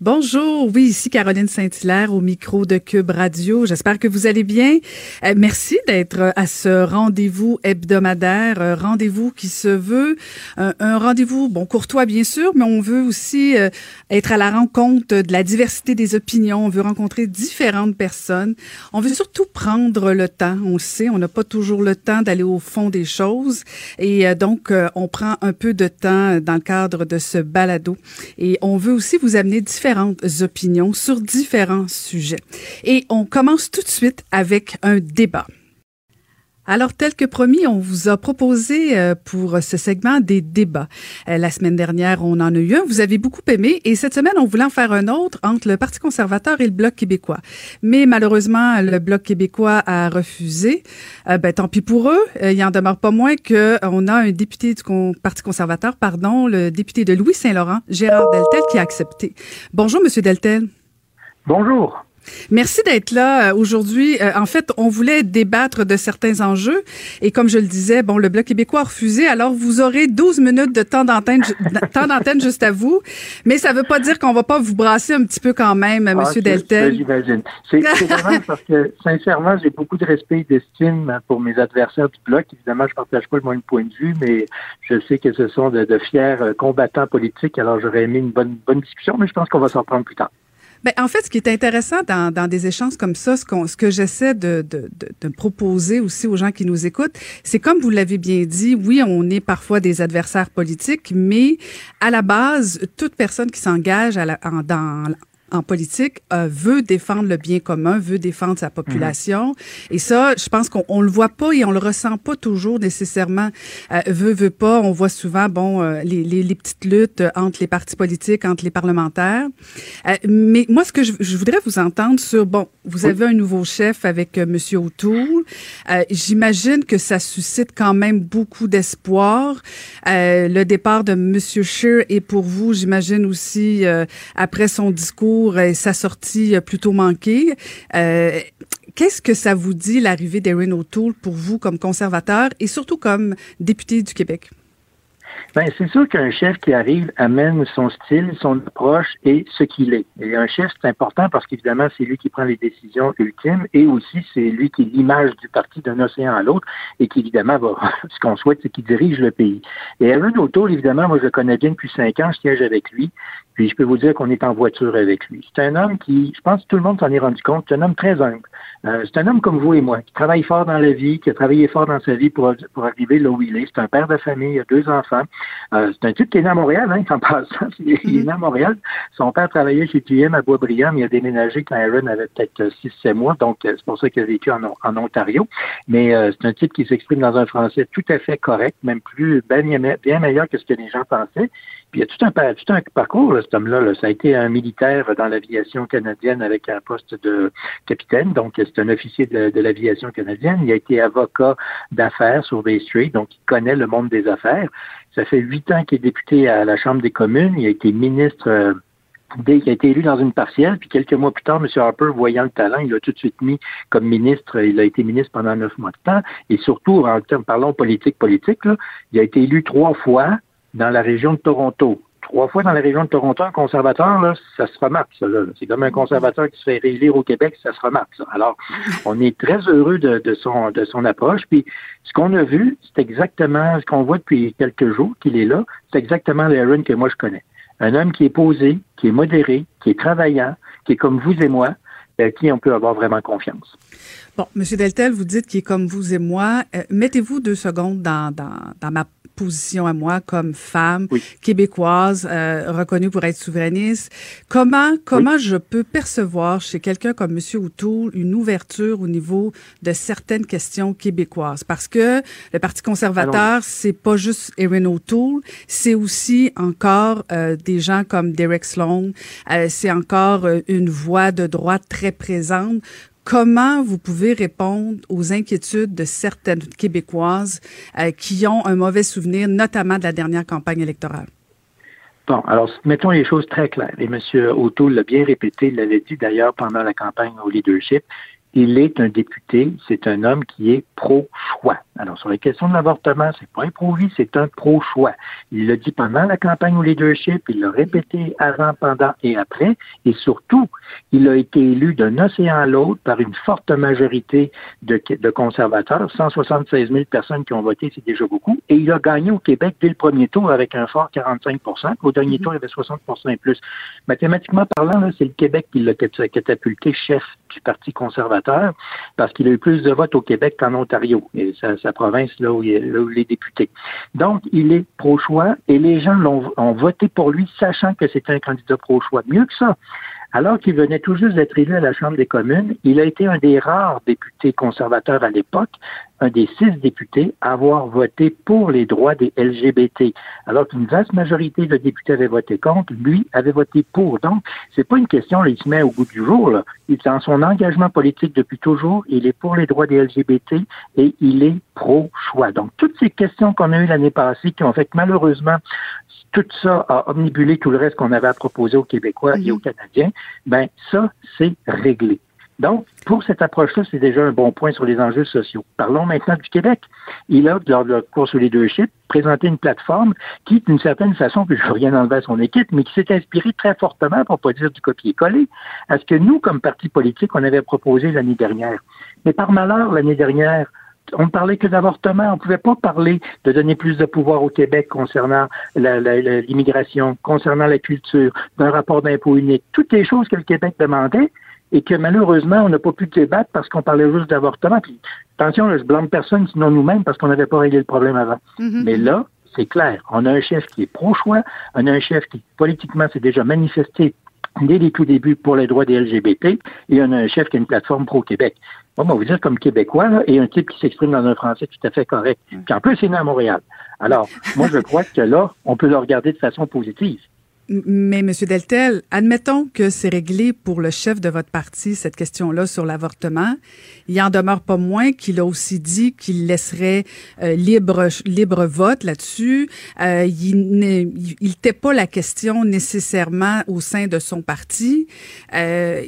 Bonjour, oui, ici Caroline Saint-Hilaire au micro de Cube Radio. J'espère que vous allez bien. Euh, merci d'être à ce rendez-vous hebdomadaire, euh, rendez-vous qui se veut un rendez-vous, bon, courtois bien sûr, mais on veut aussi euh, être à la rencontre de la diversité des opinions. On veut rencontrer différentes personnes. On veut surtout prendre le temps. On le sait, on n'a pas toujours le temps d'aller au fond des choses. Et donc, on prend un peu de temps dans le cadre de ce balado. Et on veut aussi vous amener différentes opinions sur différents sujets. Et on commence tout de suite avec un débat. Alors, tel que promis, on vous a proposé euh, pour ce segment des débats. Euh, la semaine dernière, on en a eu un. Vous avez beaucoup aimé. Et cette semaine, on voulait en faire un autre entre le Parti conservateur et le Bloc québécois. Mais malheureusement, le Bloc québécois a refusé. Euh, ben, tant pis pour eux. il en demeure pas moins qu'on a un député du Parti conservateur, pardon, le député de Louis-Saint-Laurent, Gérard Deltel, qui a accepté. Bonjour, Monsieur Deltel. Bonjour. Merci d'être là euh, aujourd'hui. Euh, en fait, on voulait débattre de certains enjeux et comme je le disais, bon, le Bloc québécois a refusé, alors vous aurez 12 minutes de temps d'antenne, temps d'antenne juste à vous, mais ça veut pas dire qu'on va pas vous brasser un petit peu quand même, ah, Monsieur Deltel. J'imagine. C'est vraiment parce que, sincèrement, j'ai beaucoup de respect et d'estime pour mes adversaires du Bloc. Évidemment, je partage pas le même point de vue, mais je sais que ce sont de, de fiers combattants politiques, alors j'aurais aimé une bonne, bonne discussion, mais je pense qu'on va s'en prendre plus tard. Ben, en fait, ce qui est intéressant dans, dans des échanges comme ça, ce, ce que j'essaie de, de, de, proposer aussi aux gens qui nous écoutent, c'est comme vous l'avez bien dit, oui, on est parfois des adversaires politiques, mais à la base, toute personne qui s'engage dans, en politique euh, veut défendre le bien commun, veut défendre sa population. Mhm. Et ça, je pense qu'on on le voit pas et on le ressent pas toujours nécessairement. Euh, veut, veut pas. On voit souvent, bon, euh, les, les, les, petites luttes entre les partis politiques, entre les parlementaires. Euh, mais moi, ce que je, je, voudrais vous entendre sur, bon, vous avez un nouveau chef avec Monsieur O'Toole. J'imagine que ça suscite quand même beaucoup d'espoir. le départ de Monsieur Scheer est pour vous, j'imagine aussi, après son discours et sa sortie plutôt manquée. Euh, qu'est-ce que ça vous dit, l'arrivée d'Erin O'Toole, pour vous comme conservateur et surtout comme député du Québec? Ben, c'est sûr qu'un chef qui arrive amène son style, son approche et ce qu'il est. Et un chef, c'est important parce qu'évidemment, c'est lui qui prend les décisions ultimes et aussi c'est lui qui est l'image du parti d'un océan à l'autre et qui, évidemment, va, ce qu'on souhaite, c'est qu'il dirige le pays. Et Aaron O'Toole, évidemment, moi, je le connais bien depuis cinq ans, je siège avec lui. Puis je peux vous dire qu'on est en voiture avec lui. C'est un homme qui, je pense que tout le monde s'en est rendu compte, c'est un homme très humble. Euh, c'est un homme comme vous et moi, qui travaille fort dans la vie, qui a travaillé fort dans sa vie pour, pour arriver là où il est. C'est un père de famille, il a deux enfants. Euh, c'est un type qui est né à Montréal, hein, en passant. Il est né à Montréal. Son père travaillait chez TM à Boisbriand, mais il a déménagé quand Aaron avait peut-être 6-7 mois, donc euh, c'est pour ça qu'il a vécu en, en Ontario. Mais euh, c'est un type qui s'exprime dans un français tout à fait correct, même plus bien meilleur que ce que les gens pensaient. Puis il y a tout un, tout un parcours, là, cet homme-là. Ça a été un militaire dans l'aviation canadienne avec un poste de capitaine, donc c'est un officier de, l'aviation canadienne. Il a été avocat d'affaires sur Bay Street, donc il connaît le monde des affaires. Ça fait huit ans qu'il est député à la Chambre des communes. Il a été ministre euh, dès qu'il a été élu dans une partielle, puis quelques mois plus tard, M. Harper, voyant le talent, il l'a tout de suite mis comme ministre. Il a été ministre pendant neuf mois de temps. Et surtout, en termes, parlons politique, politique, là, il a été élu trois fois dans la région de Toronto. Trois fois dans la région de Toronto, un conservateur, là, ça se remarque, ça. C'est comme un conservateur qui se fait réélire au Québec, ça se remarque, ça. Alors, on est très heureux de, de, son, de son approche. Puis, ce qu'on a vu, c'est exactement ce qu'on voit depuis quelques jours qu'il est là. C'est exactement l'Aaron que moi je connais. Un homme qui est posé, qui est modéré, qui est travaillant, qui est comme vous et moi, à qui on peut avoir vraiment confiance. Bon, Monsieur Deltel, vous dites qu'il est comme vous et moi. Euh, mettez-vous deux secondes dans, dans, dans ma position à moi comme femme québécoise euh, reconnue pour être souverainiste. Comment comment je peux percevoir chez quelqu'un comme Monsieur O'Toole une ouverture au niveau de certaines questions québécoises? Parce que le Parti conservateur, c'est pas juste Erin O'Toole, c'est aussi encore euh, des gens comme Derek Sloan, euh, c'est encore euh, une voix de droite très présente comment vous pouvez répondre aux inquiétudes de certaines Québécoises euh, qui ont un mauvais souvenir, notamment de la dernière campagne électorale? Bon, alors mettons les choses très claires. Et M. O'Toole l'a bien répété, il l'avait dit d'ailleurs pendant la campagne au leadership. Il est un député, c'est un homme qui est pro-choix. Alors, sur les questions de l'avortement, c'est pas pro-vie, c'est un pro-choix. Il l'a dit pendant la campagne au leadership, il l'a répété avant, pendant et après, et surtout, il a été élu d'un océan à l'autre par une forte majorité de, conservateurs, 176 000 personnes qui ont voté, c'est déjà beaucoup, et il a gagné au Québec dès le premier tour avec un fort 45% Au dernier tour, il avait 60% et plus. Mathématiquement parlant, c'est le Québec qui l'a catapulté chef du Parti conservateur parce qu'il a eu plus de votes au Québec qu'en Ontario, sa, province là où, il, est député. Donc, il est pro-choix et les gens l'ont ont voté pour lui sachant que c'était un candidat pro-choix. Mieux que ça, alors qu'il venait tout juste d'être élu à la Chambre des communes, il a été un des rares députés conservateurs à l'époque, un des six députés à avoir voté pour les droits des LGBT. Alors qu'une vaste majorité de députés avaient voté contre, lui avait voté pour. Donc, c'est pas une question, là, il se met au goût du jour. Là. Il dans son engagement politique depuis toujours, il est pour les droits des LGBT et il est pro-choix. Donc, toutes ces questions qu'on a eues l'année passée qui ont fait malheureusement, tout ça a omnibulé tout le reste qu'on avait à proposer aux Québécois et aux mhm. Canadiens, ben ça, c'est réglé. Donc, pour cette approche-là, c'est déjà un bon point sur les enjeux sociaux. Parlons maintenant du Québec. Il a, lors de la course au leadership, présenté une plateforme qui, d'une certaine façon, que je veux rien enlever à son équipe, mais qui s'est inspirée très fortement, pour pas dire du copier-coller, à ce que nous, comme parti politique, on avait proposé l'année dernière. Mais par malheur, l'année dernière, on ne parlait que d'avortement. On ne pouvait pas parler de donner plus de pouvoir au Québec concernant l'immigration, concernant la culture, d'un rapport d'impôt unique. Toutes les choses que le Québec demandait et que malheureusement, on n'a pas pu débattre parce qu'on parlait juste d'avortement. Puis, attention, je blâme personne, sinon nous-mêmes, parce qu'on n'avait pas réglé le problème avant. Mm-hmm. Mais là, c'est clair. On a un chef qui est pro-choix, on a un chef qui, politiquement, s'est déjà manifesté dès les tout débuts pour les droits des LGBT, et on a un chef qui a une plateforme pro-Québec. Moi, on va vous dire comme Québécois, là, et un type qui s'exprime dans un français tout à fait correct. Puis en plus, c'est né à Montréal. Alors, moi, je crois que là, on peut le regarder de façon positive. Mais, Monsieur Deltel, admettons que c'est réglé pour le chef de votre parti, cette question-là sur l'avortement. Il en demeure pas moins qu'il a aussi dit qu'il laisserait euh, libre, libre vote là-dessus. Euh, il n'était pas la question nécessairement au sein de son parti. Euh,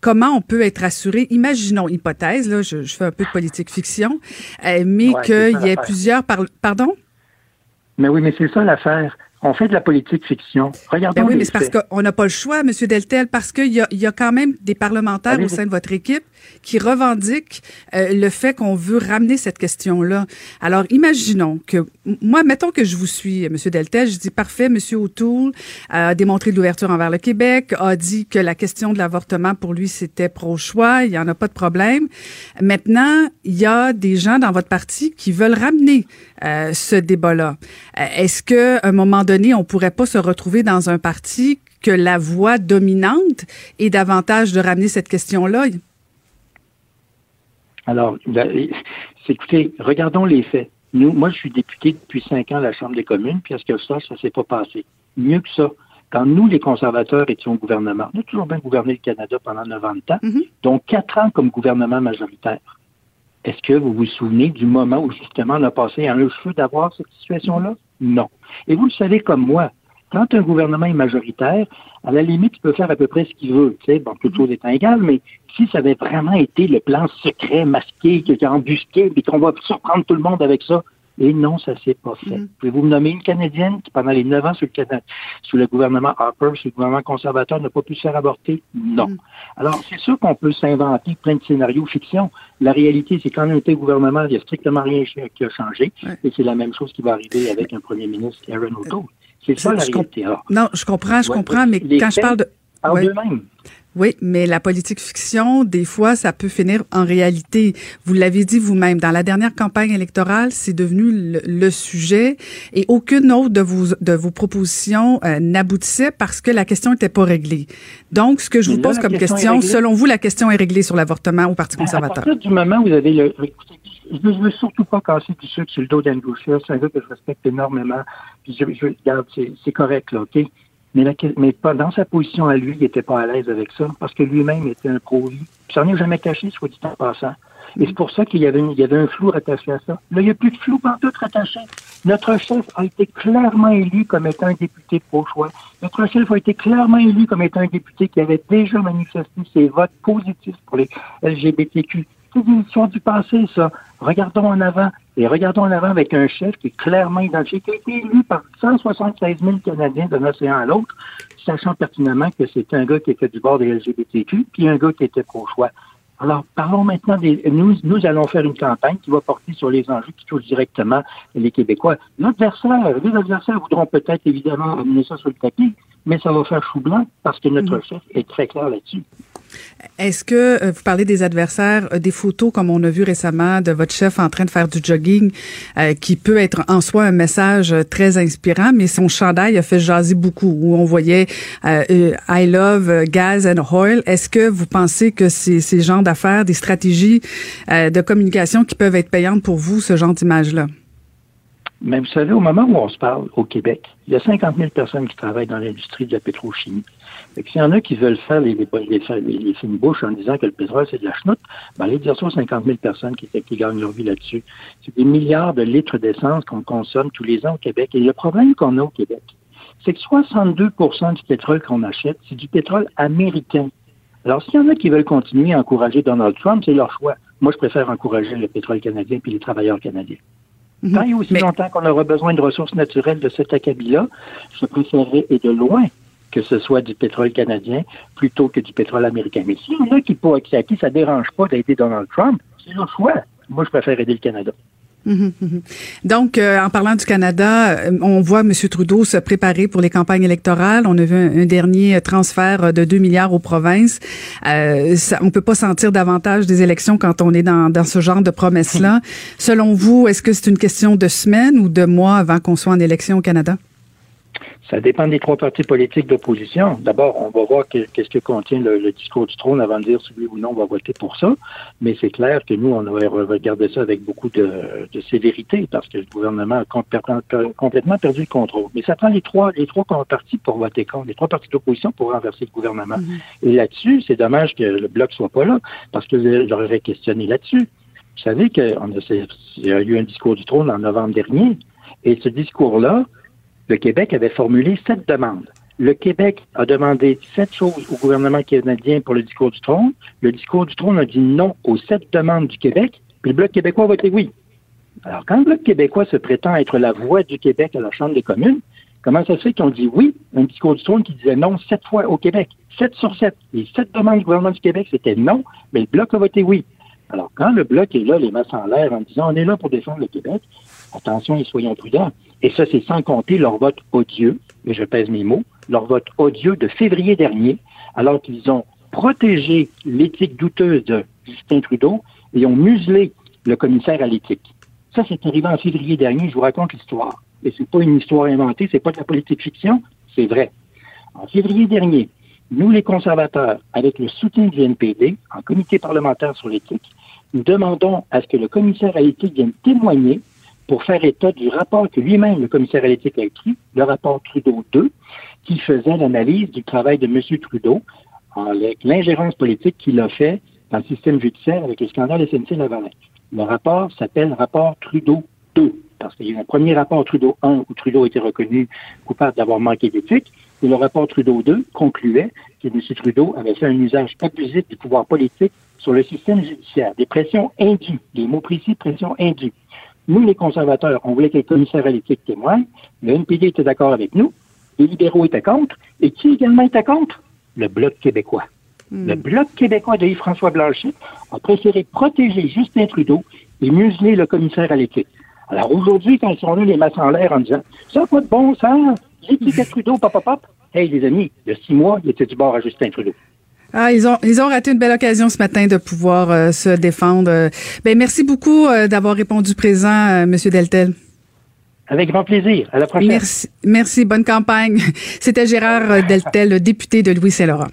comment on peut être assuré, imaginons, hypothèse, là, je, fais un peu de politique fiction, euh, mais qu'il y ait plusieurs... pardon? Mais oui, mais c'est ça l'affaire on fait de la politique fiction. Regardons ben oui, mais c'est parce qu'on n'a pas le choix, M. Deltel, parce qu'il y a, y a quand même des parlementaires au sein de votre équipe qui revendiquent euh, le fait qu'on veut ramener cette question-là. Alors, imaginons que, moi, mettons que je vous suis, M. Deltel, je dis, parfait, M. O'Toole a démontré de l'ouverture envers le Québec, a dit que la question de l'avortement, pour lui, c'était pro-choix, il n'y en a pas de problème. Maintenant, il y a des gens dans votre parti qui veulent ramener euh, ce débat-là. Euh, est-ce que un moment donné, on pourrait pas se retrouver dans un parti que la voix dominante est davantage de ramener cette question-là? Alors, écoutez, regardons les faits. Nous, moi, je suis député depuis cinq ans à la Chambre des communes, puis est-ce que ça, ça s'est pas passé? Mieux que ça, quand nous, les conservateurs, étions au gouvernement, on a toujours bien gouverné le Canada pendant 90 ans, mm-hmm. donc quatre ans comme gouvernement majoritaire. Est-ce que vous vous souvenez du moment où justement on a passé un feu d'avoir cette situation-là? Non. Et vous le savez comme moi, quand un gouvernement est majoritaire, à la limite, il peut faire à peu près ce qu'il veut, tu sais, bon, toute chose étant égale, mais si ça avait vraiment été le plan secret, masqué, qui a embusqué, et qu'on va surprendre tout le monde avec ça, et non, ça s'est pas fait. Mm. Pouvez-vous me nommer une Canadienne qui, pendant les neuf ans sous le, sous le gouvernement Harper, sous le gouvernement conservateur, n'a pas pu se faire avorter? Non. Mm. Alors, c'est sûr qu'on peut s'inventer plein de scénarios fiction. La réalité, c'est qu'en un tel gouvernement, il n'y a strictement rien qui a changé. Et c'est la même chose qui va arriver avec un premier ministre, Aaron O'Toole. C'est ça la réalité. non, je comprends, je comprends, mais quand je parle de... Ouais. Oui, mais la politique fiction, des fois, ça peut finir en réalité. Vous l'avez dit vous-même, dans la dernière campagne électorale, c'est devenu le, sujet et aucune autre de vos, de vos propositions euh, n'aboutissait parce que la question n'était pas réglée. Donc, ce que je vous pose comme question, selon vous, la question est réglée sur l'avortement au Parti conservateur. À partir du moment où vous avez le... Je ne veux surtout pas casser du sucre sur le dos d'Andrew Scheer. C'est un gars que je respecte énormément. Puis je, je regarde, c'est correct, là, OK? Mais, dans sa position à lui, il n'était pas à l'aise avec ça, parce que lui-même était un pro-vie. Ça n'en est jamais caché, soit dit en passant. Et c'est pour ça qu'il y avait, y avait un flou rattaché à ça. Là, il n'y a plus de flou tout rattaché. Notre chef a été clairement élu comme étant un député pro-choix. Notre chef a été clairement élu comme étant un député qui avait déjà manifesté ses votes positifs pour les LGBTQ. C'est une histoire du passé, ça. Regardons en avant. Et regardons en avant avec un chef qui est clairement identifié, qui a été élu par 176 000 Canadiens d'un océan à l'autre, sachant pertinemment que c'était un gars qui était du bord des LGBTQ, puis un gars qui était pro-choix. Alors, parlons maintenant des. Nous, nous allons faire une campagne qui va porter sur les enjeux qui touchent directement les Québécois. L'adversaire, les adversaires voudront peut-être évidemment amener ça sur le tapis, mais ça va faire chou blanc parce que notre mm-hmm. chef est très clair là-dessus. Est-ce que euh, vous parlez des adversaires, euh, des photos comme on a vu récemment de votre chef en train de faire du jogging, euh, qui peut être en soi un message très inspirant, mais son chandail a fait jaser beaucoup, où on voyait I love gas and oil. Est-ce que vous pensez que c'est ces genres d'affaires, des stratégies de communication qui peuvent être payantes pour vous, ce genre d'image-là? Mais vous savez, au moment où on se parle au Québec, il y a 50 000 personnes qui travaillent dans l'industrie de la pétrochimie. S'il y en a qui veulent faire les, les, les, fines bouches en disant que le pétrole, c'est de la chenoute, ben, allez dire ça aux 50 000 personnes qui, qui gagnent leur vie là-dessus. C'est des milliards de litres d'essence qu'on consomme tous les ans au Québec. Et le problème qu'on a au Québec, c'est que 62 du pétrole qu'on achète, c'est du pétrole américain. Alors, s'il y en a qui veulent continuer à encourager Donald Trump, c'est leur choix. Moi, je préfère encourager le pétrole canadien puis les travailleurs canadiens. Mhm. Tant et aussi longtemps qu'on aura besoin de ressources naturelles de cet acabit-là, je préférerais, et de loin, que ce soit du pétrole canadien plutôt que du pétrole américain. Mais s'il y en a qui, pour, à qui ça dérange pas d'aider Donald Trump, c'est leur choix. Moi, je préfère aider le Canada. Donc, euh, en parlant du Canada, euh, on voit M. Trudeau se préparer pour les campagnes électorales. On a vu un, dernier transfert de 2 milliards aux provinces. Euh, ça, on peut pas sentir davantage des élections quand on est dans, dans ce genre de promesses-là. Selon vous, est-ce que c'est une question de semaines ou de mois avant qu'on soit en élection au Canada? Ça dépend des trois partis politiques d'opposition. D'abord, on va voir qu'est-ce que contient le, discours du trône avant de dire si oui ou non on va voter pour ça. Mais c'est clair que nous, on va regarder ça avec beaucoup de, sévérité parce que le gouvernement a complètement perdu le contrôle. Mais ça prend les trois, les trois partis pour voter contre, les trois partis d'opposition pour renverser le gouvernement. Mm-hmm. Et là-dessus, c'est dommage que le bloc soit pas là parce que j'aurais questionné là-dessus. Vous savez qu'il y a eu un discours du trône en novembre dernier. Et ce discours-là, le Québec avait formulé sept demandes. Le Québec a demandé sept choses au gouvernement canadien pour le discours du trône. Le discours du trône a dit non aux sept demandes du Québec, puis le Bloc québécois a voté oui. Alors, quand le Bloc québécois se prétend être la voix du Québec à la Chambre des communes, comment ça se fait qu'ils ont dit oui un discours du trône qui disait non sept fois au Québec? Sept sur sept. Les sept demandes du gouvernement du Québec, c'était non, mais le Bloc a voté oui. Alors, quand le Bloc est là, les masses en l'air, en disant on est là pour défendre le Québec, attention et soyons prudents. Et ça, c'est sans compter leur vote odieux, et je pèse mes mots, leur vote odieux de février dernier, alors qu'ils ont protégé l'éthique douteuse de Justin Trudeau et ont muselé le commissaire à l'éthique. Ça, c'est arrivé en février dernier, je vous raconte l'histoire. Et c'est pas une histoire inventée, c'est pas de la politique fiction, c'est vrai. En février dernier, nous, les conservateurs, avec le soutien du NPD, en comité parlementaire sur l'éthique, nous demandons à ce que le commissaire à l'éthique vienne témoigner pour faire état du rapport que lui-même, le commissaire à l'éthique, a écrit, le rapport Trudeau 2, qui faisait l'analyse du travail de M. Trudeau avec l'ingérence politique qu'il a fait dans le système judiciaire avec le scandale SNC-Lavalin. Le rapport s'appelle rapport Trudeau 2, parce qu'il y a un premier rapport Trudeau 1 où Trudeau été reconnu coupable d'avoir manqué d'éthique, et le rapport Trudeau 2 concluait que M. Trudeau avait fait un usage abusif du pouvoir politique sur le système judiciaire, des pressions indues, des mots précis, pressions indues. Nous, les conservateurs, on voulait que le commissaire à l'éthique témoigne. Le NPD était d'accord avec nous. Les libéraux étaient contre. Et qui également était contre? Le Bloc québécois. Hmm. Le Bloc québécois de Yves-François Blanchet a préféré protéger Justin Trudeau et museler le commissaire à l'éthique. Alors aujourd'hui, quand ils sont là, les masses en l'air en disant Ça n'a pas de bon sens, l'éthique à Trudeau, pop, pop, pop. Hey, les amis, il y a six mois, il était du bord à Justin Trudeau. Ah, ils ont ils ont raté une belle occasion ce matin de pouvoir euh, se défendre. Ben merci beaucoup euh, d'avoir répondu présent, euh, Monsieur Deltel. Avec grand plaisir. À la prochaine. Merci, merci. Bonne campagne. C'était Gérard Deltel, député de Louis-Saint-Laurent.